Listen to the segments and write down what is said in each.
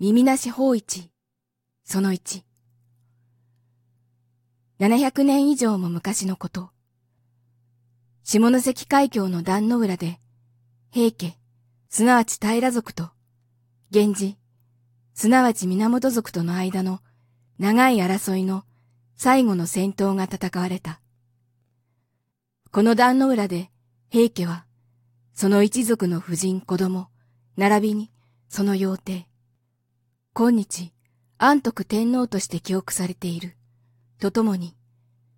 耳なし法一、その一。700年以上も昔のこと。下関海峡の壇の浦で、平家、すなわち平族と、源氏、すなわち源族との間の長い争いの最後の戦闘が戦われた。この壇の浦で平家は、その一族の婦人子供、並びにその妖帝、今日、安徳天皇として記憶されている、とともに、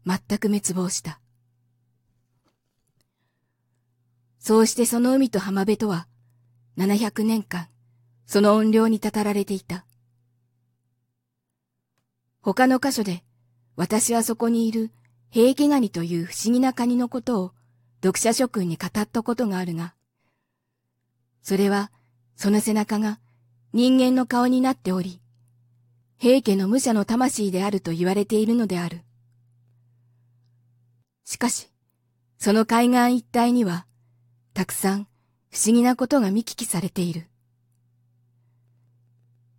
全く滅亡した。そうしてその海と浜辺とは、700年間、その音量にたたられていた。他の箇所で、私はそこにいる平家ガニという不思議なカニのことを読者諸君に語ったことがあるが、それは、その背中が人間の顔になっており、平家の武者の魂であると言われているのである。しかし、その海岸一帯には、たくさん不思議なことが見聞きされている。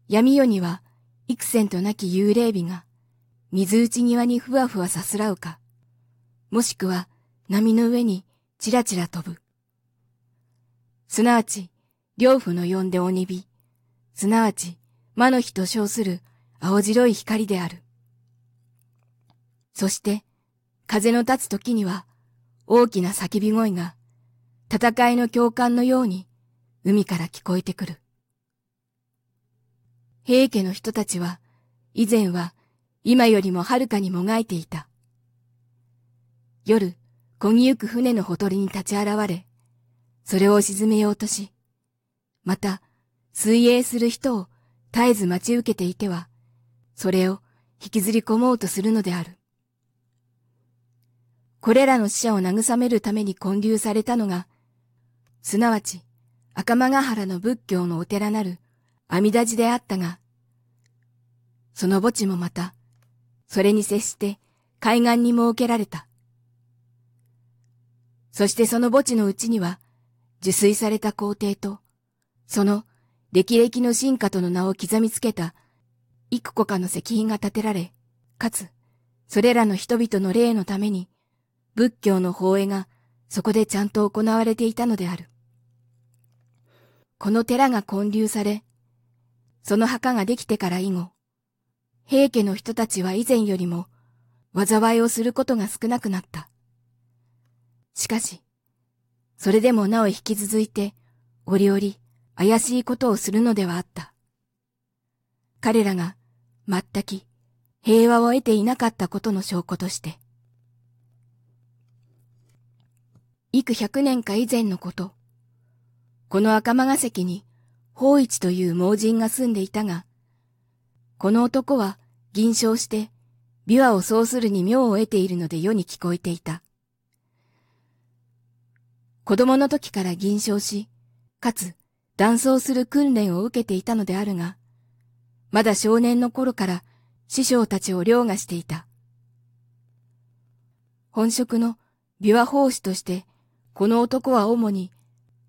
闇夜には幾千となき幽霊美が水内庭にふわふわさすらうか、もしくは波の上にちらちら飛ぶ。すなわち、両夫の呼んで鬼火、すなわち魔の日と称する青白い光である。そして、風の立つ時には大きな叫び声が戦いの共感のように海から聞こえてくる。平家の人たちは以前は今よりもはるかにもがいていた。夜、漕ぎゆく船のほとりに立ち現れ、それを沈めようとし、また水泳する人を絶えず待ち受けていては、それを引きずり込もうとするのである。これらの死者を慰めるために建立されたのが、すなわち赤間ヶ原の仏教のお寺なる阿弥陀寺であったが、その墓地もまた、それに接して海岸に設けられた。そしてその墓地のうちには、受水された皇帝と、その歴々の進化との名を刻みつけた幾個かの石碑が建てられ、かつ、それらの人々の霊のために、仏教の法会がそこでちゃんと行われていたのである。この寺が建立され、その墓ができてから以後、平家の人たちは以前よりも災いをすることが少なくなった。しかし、それでもなお引き続いて、折々怪しいことをするのではあった。彼らが全く平和を得ていなかったことの証拠として。幾百年か以前のこと、この赤間ヶ関に法一という盲人が住んでいたが、この男は銀賞して琵琶をそうするに妙を得ているので世に聞こえていた。子供の時から銀賞し、かつ断層する訓練を受けていたのであるが、まだ少年の頃から師匠たちを凌駕していた。本職の琵琶法師として、この男は主に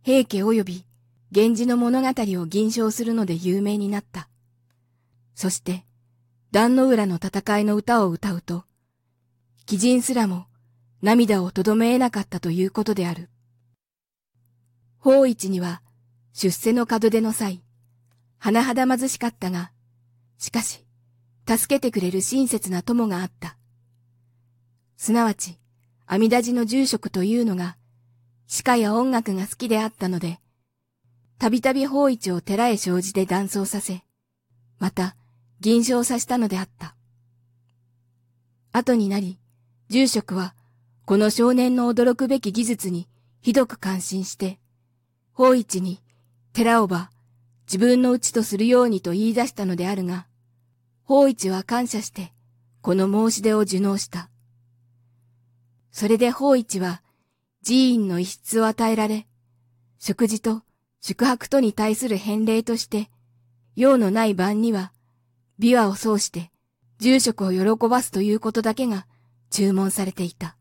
平家及び源氏の物語を吟唱するので有名になった。そして、壇の浦の戦いの歌を歌うと、鬼人すらも涙をとどめ得なかったということである。法一には出世の門出の際、甚だ貧しかったが、しかし、助けてくれる親切な友があった。すなわち、阿弥陀寺の住職というのが、詩歌や音楽が好きであったので、たびたび法一を寺へ生じて断層させ、また、銀賞させたのであった。後になり、住職は、この少年の驚くべき技術にひどく感心して、法一に寺尾は自分のうちとするようにと言い出したのであるが、法一は感謝して、この申し出を受納した。それで法一は寺院の一室を与えられ、食事と宿泊とに対する返礼として、用のない晩には、琵琶を奏して、住職を喜ばすということだけが注文されていた。